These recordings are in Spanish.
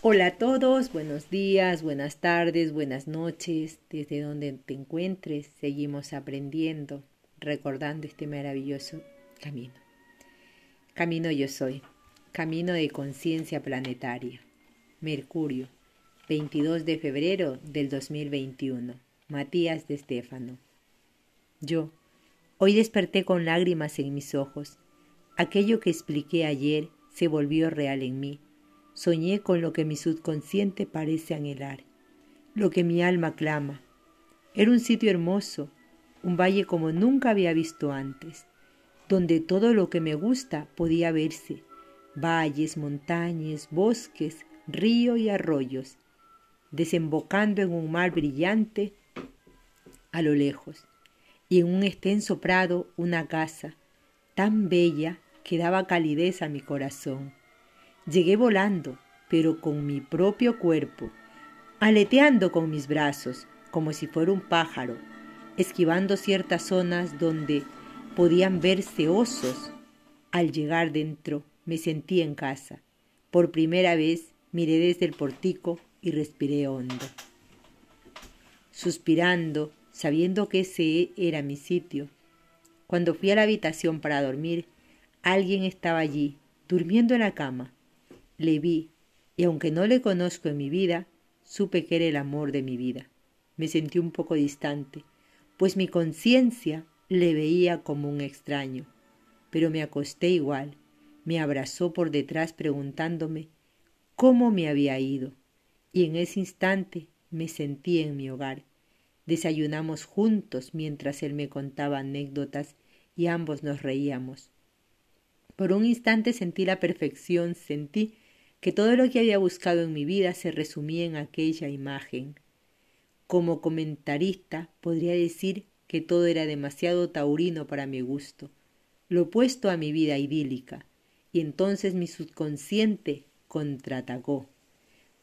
Hola a todos, buenos días, buenas tardes, buenas noches, desde donde te encuentres, seguimos aprendiendo, recordando este maravilloso camino. Camino yo soy, camino de conciencia planetaria. Mercurio, 22 de febrero del 2021. Matías de Estéfano. Yo, hoy desperté con lágrimas en mis ojos. Aquello que expliqué ayer se volvió real en mí Soñé con lo que mi subconsciente parece anhelar, lo que mi alma clama. Era un sitio hermoso, un valle como nunca había visto antes, donde todo lo que me gusta podía verse, valles, montañas, bosques, río y arroyos, desembocando en un mar brillante a lo lejos, y en un extenso prado una casa tan bella que daba calidez a mi corazón. Llegué volando, pero con mi propio cuerpo, aleteando con mis brazos, como si fuera un pájaro, esquivando ciertas zonas donde podían verse osos. Al llegar dentro, me sentí en casa. Por primera vez miré desde el portico y respiré hondo. Suspirando, sabiendo que ese era mi sitio. Cuando fui a la habitación para dormir, alguien estaba allí, durmiendo en la cama le vi, y aunque no le conozco en mi vida, supe que era el amor de mi vida. Me sentí un poco distante, pues mi conciencia le veía como un extraño. Pero me acosté igual, me abrazó por detrás preguntándome cómo me había ido, y en ese instante me sentí en mi hogar. Desayunamos juntos mientras él me contaba anécdotas y ambos nos reíamos. Por un instante sentí la perfección, sentí que todo lo que había buscado en mi vida se resumía en aquella imagen. Como comentarista podría decir que todo era demasiado taurino para mi gusto, lo opuesto a mi vida idílica, y entonces mi subconsciente contraatacó.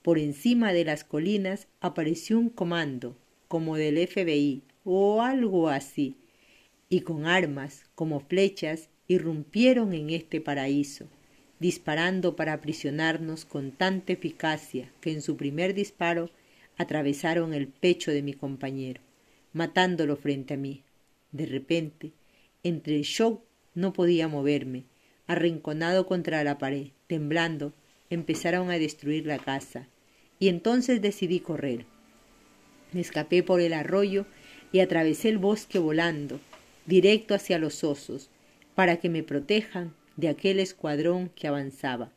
Por encima de las colinas apareció un comando, como del FBI o algo así, y con armas como flechas irrumpieron en este paraíso disparando para aprisionarnos con tanta eficacia que en su primer disparo atravesaron el pecho de mi compañero, matándolo frente a mí. De repente, entre el shock no podía moverme, arrinconado contra la pared, temblando, empezaron a destruir la casa, y entonces decidí correr. Me escapé por el arroyo y atravesé el bosque volando, directo hacia los osos, para que me protejan de aquel escuadrón que avanzaba.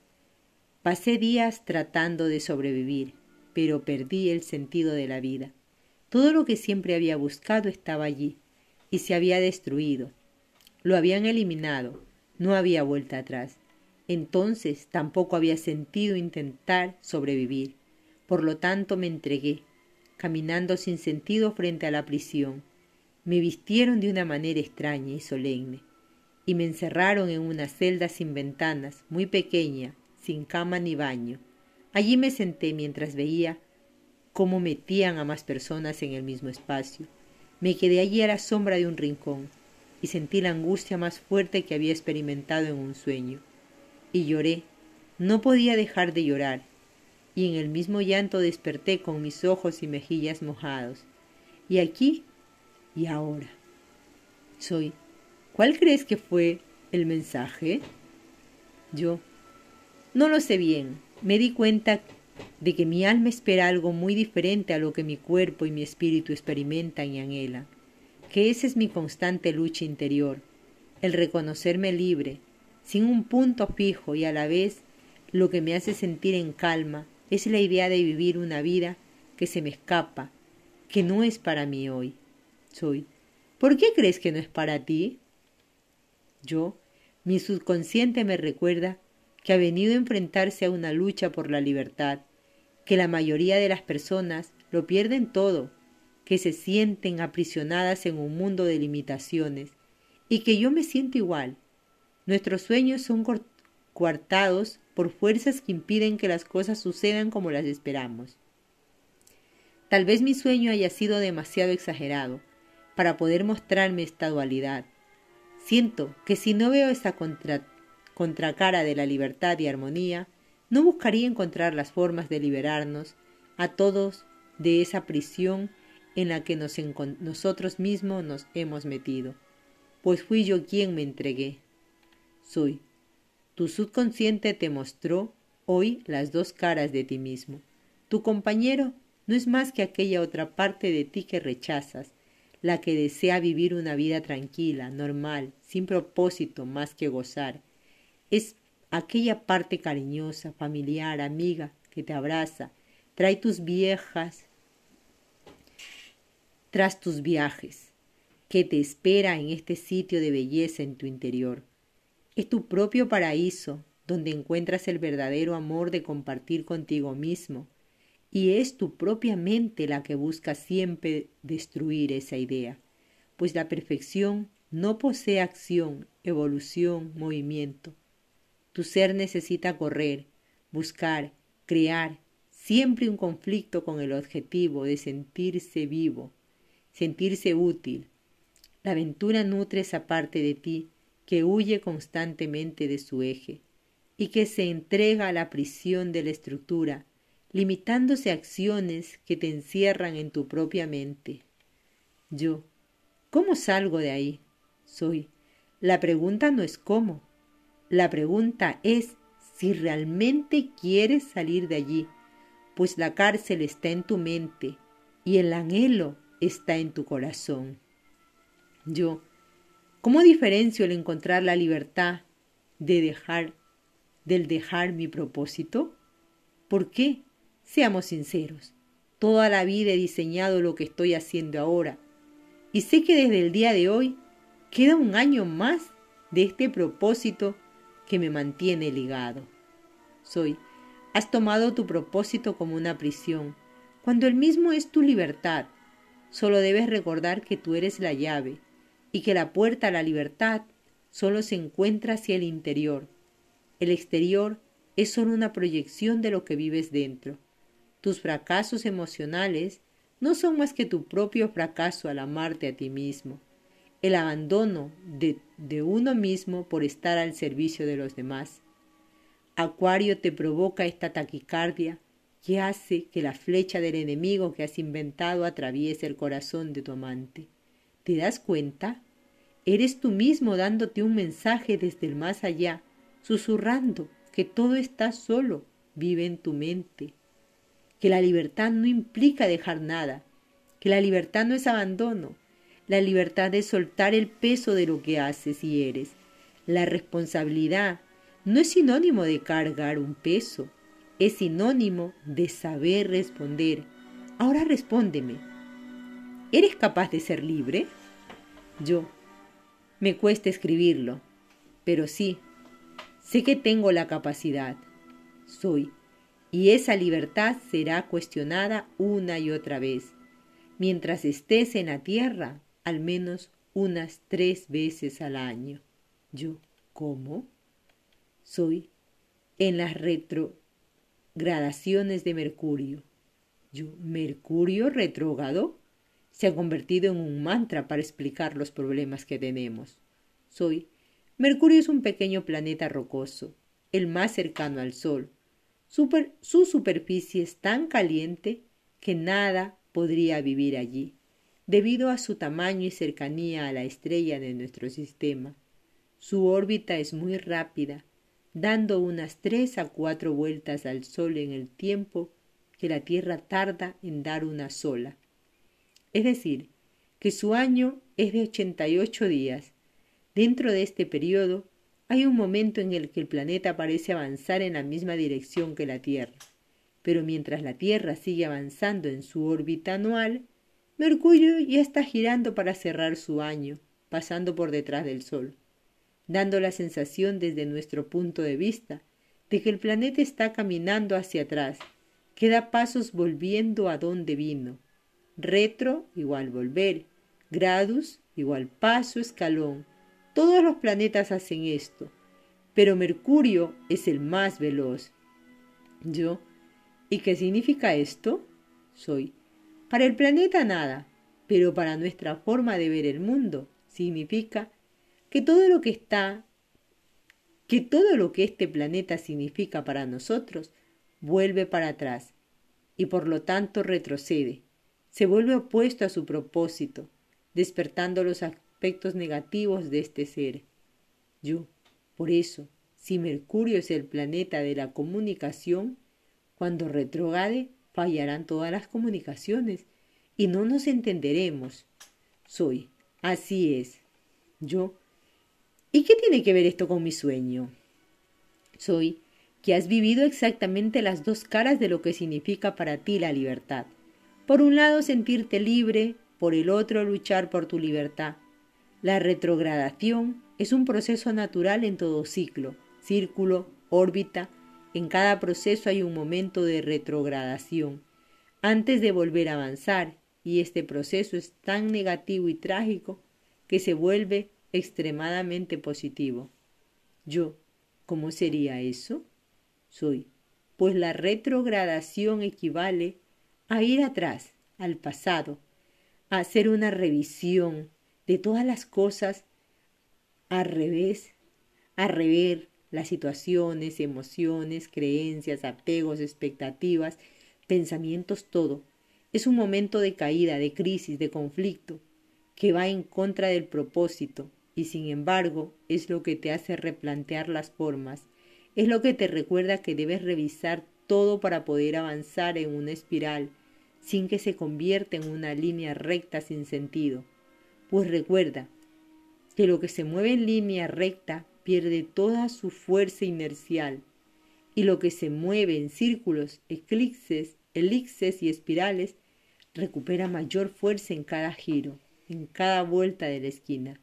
Pasé días tratando de sobrevivir, pero perdí el sentido de la vida. Todo lo que siempre había buscado estaba allí, y se había destruido. Lo habían eliminado, no había vuelta atrás. Entonces tampoco había sentido intentar sobrevivir. Por lo tanto me entregué, caminando sin sentido frente a la prisión. Me vistieron de una manera extraña y solemne y me encerraron en una celda sin ventanas, muy pequeña, sin cama ni baño. Allí me senté mientras veía cómo metían a más personas en el mismo espacio. Me quedé allí a la sombra de un rincón y sentí la angustia más fuerte que había experimentado en un sueño. Y lloré. No podía dejar de llorar. Y en el mismo llanto desperté con mis ojos y mejillas mojados. Y aquí y ahora. Soy ¿Cuál crees que fue el mensaje? Yo. No lo sé bien. Me di cuenta de que mi alma espera algo muy diferente a lo que mi cuerpo y mi espíritu experimentan y anhelan, que esa es mi constante lucha interior, el reconocerme libre, sin un punto fijo y a la vez lo que me hace sentir en calma es la idea de vivir una vida que se me escapa, que no es para mí hoy. Soy. ¿Por qué crees que no es para ti? Yo, mi subconsciente me recuerda que ha venido a enfrentarse a una lucha por la libertad, que la mayoría de las personas lo pierden todo, que se sienten aprisionadas en un mundo de limitaciones, y que yo me siento igual. Nuestros sueños son coartados por fuerzas que impiden que las cosas sucedan como las esperamos. Tal vez mi sueño haya sido demasiado exagerado para poder mostrarme esta dualidad, Siento que si no veo esa contra, contracara de la libertad y armonía, no buscaría encontrar las formas de liberarnos a todos de esa prisión en la que nosotros mismos nos hemos metido, pues fui yo quien me entregué. Soy. Tu subconsciente te mostró hoy las dos caras de ti mismo. Tu compañero no es más que aquella otra parte de ti que rechazas, la que desea vivir una vida tranquila, normal, sin propósito más que gozar. Es aquella parte cariñosa, familiar, amiga, que te abraza, trae tus viejas tras tus viajes, que te espera en este sitio de belleza en tu interior. Es tu propio paraíso, donde encuentras el verdadero amor de compartir contigo mismo, y es tu propia mente la que busca siempre destruir esa idea, pues la perfección no posee acción, evolución, movimiento. Tu ser necesita correr, buscar, crear, siempre un conflicto con el objetivo de sentirse vivo, sentirse útil. La aventura nutre esa parte de ti que huye constantemente de su eje y que se entrega a la prisión de la estructura limitándose a acciones que te encierran en tu propia mente. Yo, ¿cómo salgo de ahí? Soy. La pregunta no es cómo. La pregunta es si realmente quieres salir de allí, pues la cárcel está en tu mente y el anhelo está en tu corazón. Yo, ¿cómo diferencio el encontrar la libertad de dejar del dejar mi propósito? ¿Por qué? Seamos sinceros, toda la vida he diseñado lo que estoy haciendo ahora y sé que desde el día de hoy queda un año más de este propósito que me mantiene ligado. Soy, has tomado tu propósito como una prisión, cuando el mismo es tu libertad. Solo debes recordar que tú eres la llave y que la puerta a la libertad solo se encuentra hacia el interior. El exterior es solo una proyección de lo que vives dentro. Tus fracasos emocionales no son más que tu propio fracaso al amarte a ti mismo, el abandono de, uno mismo por estar al servicio de los demás. Acuario te provoca esta taquicardia que hace que la flecha del enemigo que has inventado atraviese el corazón de tu amante. ¿Te das cuenta? Eres tú mismo dándote un mensaje desde el más allá, susurrando que todo está solo, vive en tu mente que la libertad no implica dejar nada, que la libertad no es abandono, la libertad es soltar el peso de lo que haces y eres. La responsabilidad no es sinónimo de cargar un peso, es sinónimo de saber responder. Ahora respóndeme, ¿eres capaz de ser libre? Yo, me cuesta escribirlo, pero sí, sé que tengo la capacidad. Soy y esa libertad será cuestionada una y otra vez, mientras estés en la tierra, al menos unas tres veces al año. Yo, ¿cómo? Soy en las retrogradaciones de Mercurio. Yo, ¿Mercurio retrógrado? Se ha convertido en un mantra para explicar los problemas que tenemos. Soy. Mercurio es un pequeño planeta rocoso, el más cercano al Sol, su superficie es tan caliente que nada podría vivir allí, debido a su tamaño y cercanía a la estrella de nuestro sistema. Su órbita es muy rápida, dando unas tres a cuatro vueltas al Sol en el tiempo que la Tierra tarda en dar una sola. Es decir, que su año es de 88 días. Dentro de este periodo, hay un momento en el que el planeta parece avanzar en la misma dirección que la Tierra, pero mientras la Tierra sigue avanzando en su órbita anual, Mercurio ya está girando para cerrar su año, pasando por detrás del Sol, dando la sensación desde nuestro punto de vista de que el planeta está caminando hacia atrás, que da pasos volviendo a donde vino. Retro igual volver, gradus igual paso, escalón, todos los planetas hacen esto, pero Mercurio es el más veloz. Yo, ¿y qué significa esto? Soy. Para el planeta nada, pero para nuestra forma de ver el mundo significa que todo lo que está que todo lo que este planeta significa para nosotros vuelve para atrás y por lo tanto retrocede, se vuelve opuesto a su propósito, despertando los aspectos negativos de este ser. Yo, por eso, si Mercurio es el planeta de la comunicación, cuando retrograde fallarán todas las comunicaciones y no nos entenderemos. Soy, así es. Yo, ¿y qué tiene que ver esto con mi sueño? Soy que has vivido exactamente las dos caras de lo que significa para ti la libertad. Por un lado, sentirte libre, por el otro, luchar por tu libertad. La retrogradación es un proceso natural en todo ciclo, círculo, órbita. En cada proceso hay un momento de retrogradación, antes de volver a avanzar, y este proceso es tan negativo y trágico que se vuelve extremadamente positivo. Yo, ¿cómo sería eso? Soy, pues la retrogradación equivale a ir atrás, al pasado, a hacer una revisión de todas las cosas al revés, a rever las situaciones, emociones, creencias, apegos, expectativas, pensamientos, todo. Es un momento de caída, de crisis, de conflicto, que va en contra del propósito y sin embargo es lo que te hace replantear las formas, es lo que te recuerda que debes revisar todo para poder avanzar en una espiral sin que se convierta en una línea recta sin sentido. Pues recuerda que lo que se mueve en línea recta pierde toda su fuerza inercial y lo que se mueve en círculos, eclipses, elixes y espirales recupera mayor fuerza en cada giro, en cada vuelta de la esquina.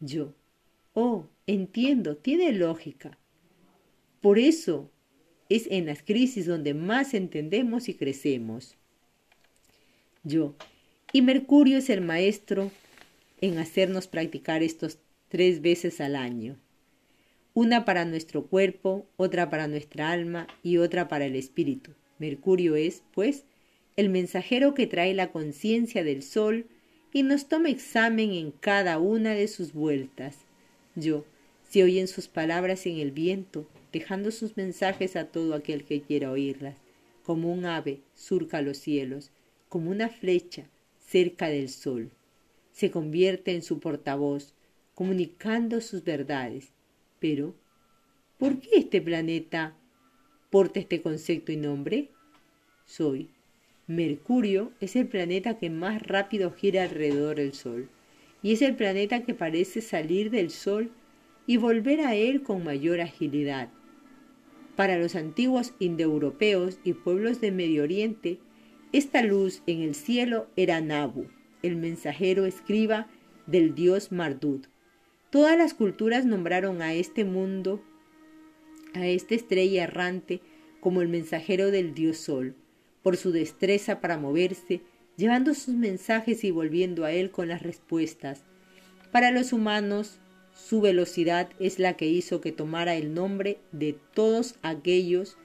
Yo, oh, entiendo, tiene lógica. Por eso es en las crisis donde más entendemos y crecemos yo. Y Mercurio es el maestro en hacernos practicar estos tres veces al año. Una para nuestro cuerpo, otra para nuestra alma y otra para el espíritu. Mercurio es, pues, el mensajero que trae la conciencia del sol y nos toma examen en cada una de sus vueltas. Yo, si oyen sus palabras en el viento, dejando sus mensajes a todo aquel que quiera oírlas, como un ave surca los cielos, como una flecha cerca del sol. Se convierte en su portavoz, comunicando sus verdades. Pero, ¿por qué este planeta porta este concepto y nombre? Soy. Mercurio es el planeta que más rápido gira alrededor del Sol, y es el planeta que parece salir del Sol y volver a él con mayor agilidad. Para los antiguos indoeuropeos y pueblos de Medio Oriente, esta luz en el cielo era Nabu, el mensajero escriba del dios Mardud. Todas las culturas nombraron a este mundo, a esta estrella errante, como el mensajero del dios Sol, por su destreza para moverse, llevando sus mensajes y volviendo a él con las respuestas. Para los humanos, su velocidad es la que hizo que tomara el nombre de todos aquellos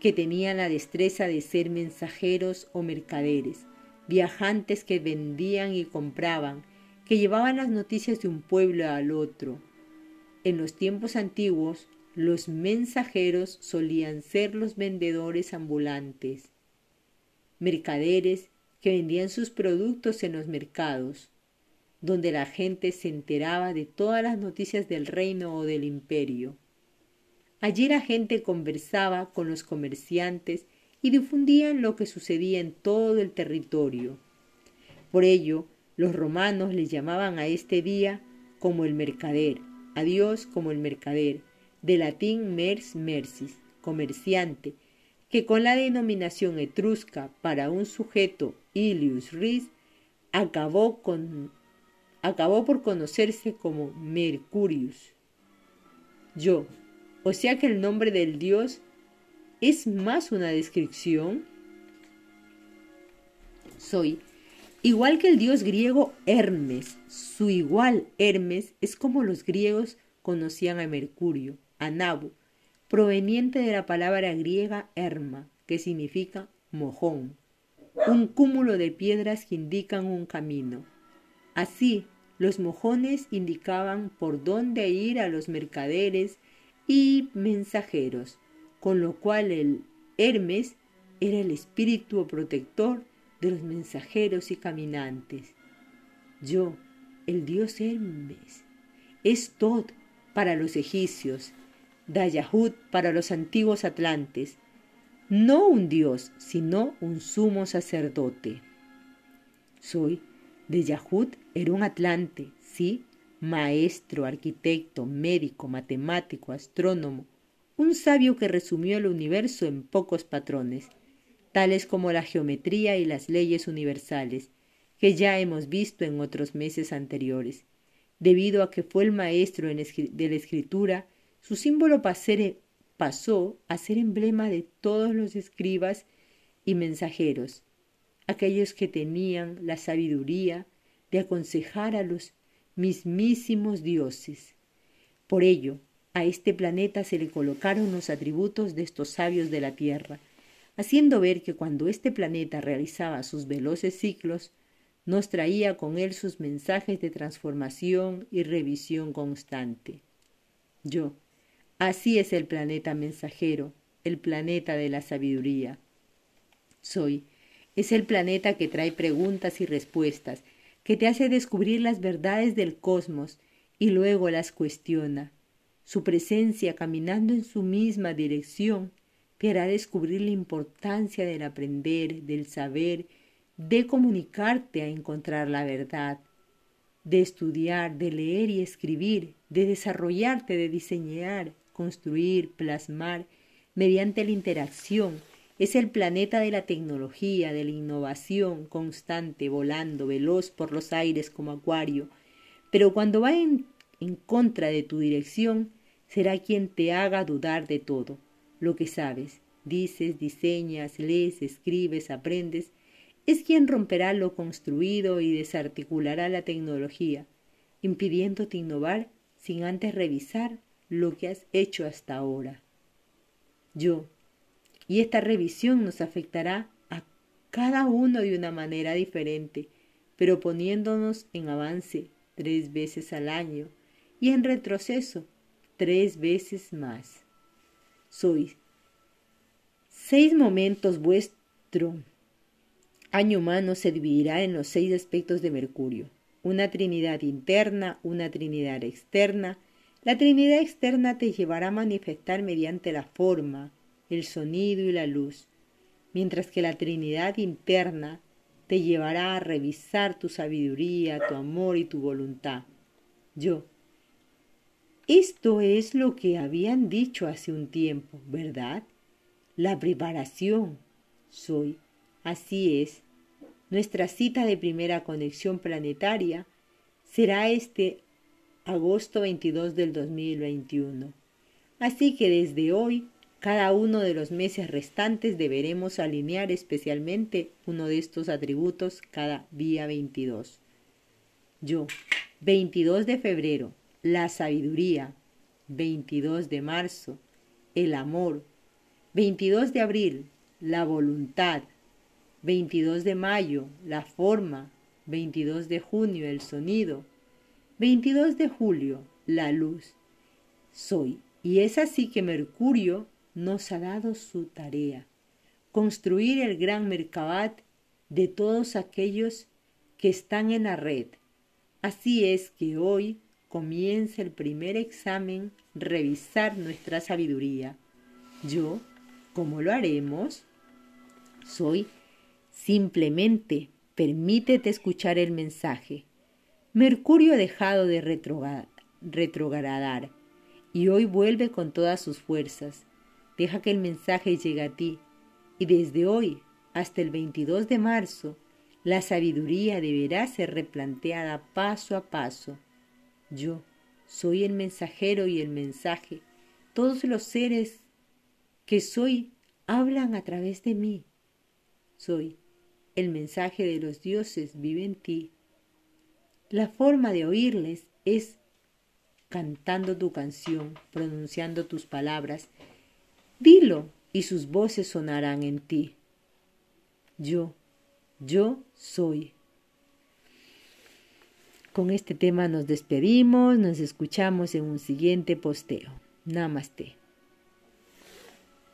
que tenían la destreza de ser mensajeros o mercaderes, viajantes que vendían y compraban, que llevaban las noticias de un pueblo al otro. En los tiempos antiguos, los mensajeros solían ser los vendedores ambulantes, mercaderes que vendían sus productos en los mercados, donde la gente se enteraba de todas las noticias del reino o del imperio. Allí la gente conversaba con los comerciantes y difundían lo que sucedía en todo el territorio. Por ello, los romanos le llamaban a este día como el mercader, a Dios como el mercader, de latín mers mercis, comerciante, que con la denominación etrusca para un sujeto ilius ris acabó, con, acabó por conocerse como Mercurius. Yo, o sea que el nombre del dios es más una descripción. Soy igual que el dios griego Hermes. Su igual Hermes es como los griegos conocían a Mercurio, a Nabu, proveniente de la palabra griega Herma, que significa mojón, un cúmulo de piedras que indican un camino. Así, los mojones indicaban por dónde ir a los mercaderes y mensajeros, con lo cual el Hermes era el espíritu protector de los mensajeros y caminantes. Yo, el dios Hermes, es Tod para los egipcios, Dayahut para los antiguos atlantes, no un dios, sino un sumo sacerdote. Soy de Yahut, era un atlante, sí, maestro, arquitecto, médico, matemático, astrónomo, un sabio que resumió el universo en pocos patrones, tales como la geometría y las leyes universales, que ya hemos visto en otros meses anteriores. Debido a que fue el maestro de la escritura, su símbolo pasó a ser emblema de todos los escribas y mensajeros, aquellos que tenían la sabiduría de aconsejar a los mismísimos dioses. Por ello, a este planeta se le colocaron los atributos de estos sabios de la Tierra, haciendo ver que cuando este planeta realizaba sus veloces ciclos, nos traía con él sus mensajes de transformación y revisión constante. Yo, así es el planeta mensajero, el planeta de la sabiduría. Soy, es el planeta que trae preguntas y respuestas, que te hace descubrir las verdades del cosmos y luego las cuestiona. Su presencia caminando en su misma dirección te hará descubrir la importancia del aprender, del saber, de comunicarte a encontrar la verdad, de estudiar, de leer y escribir, de desarrollarte, de diseñar, construir, plasmar, mediante la interacción, es el planeta de la tecnología, de la innovación constante, volando veloz por los aires como acuario, pero cuando va en, en contra de tu dirección, será quien te haga dudar de todo lo que sabes, dices, diseñas, lees, escribes, aprendes, es quien romperá lo construido y desarticulará la tecnología, impidiéndote innovar sin antes revisar lo que has hecho hasta ahora. Yo, y esta revisión nos afectará a cada uno de una manera diferente, pero poniéndonos en avance tres veces al año y en retroceso tres veces más. Sois seis momentos vuestro año humano se dividirá en los seis aspectos de Mercurio, una trinidad interna, una trinidad externa. La trinidad externa te llevará a manifestar mediante la forma, el sonido y la luz, mientras que la Trinidad interna te llevará a revisar tu sabiduría, tu amor y tu voluntad. Yo. Esto es lo que habían dicho hace un tiempo, ¿verdad? La preparación. Soy. Así es. Nuestra cita de primera conexión planetaria será este agosto 22 del 2021. Así que desde hoy cada uno de los meses restantes deberemos alinear especialmente uno de estos atributos cada día 22. Yo, 22 de febrero, la sabiduría. 22 de marzo, el amor. 22 de abril, la voluntad. 22 de mayo, la forma. 22 de junio, el sonido. 22 de julio, la luz. Soy. Y es así que Mercurio nos ha dado su tarea, construir el gran Mercabat de todos aquellos que están en la red. Así es que hoy comienza el primer examen, revisar nuestra sabiduría. Yo, ¿cómo lo haremos? Soy simplemente permítete escuchar el mensaje. Mercurio ha dejado de retrogradar y hoy vuelve con todas sus fuerzas. Deja que el mensaje llegue a ti y desde hoy hasta el 22 de marzo la sabiduría deberá ser replanteada paso a paso. Yo soy el mensajero y el mensaje. Todos los seres que soy hablan a través de mí. Soy el mensaje de los dioses vive en ti. La forma de oírles es cantando tu canción, pronunciando tus palabras Dilo y sus voces sonarán en ti. Yo, yo soy. Con este tema nos despedimos, nos escuchamos en un siguiente posteo. Namaste.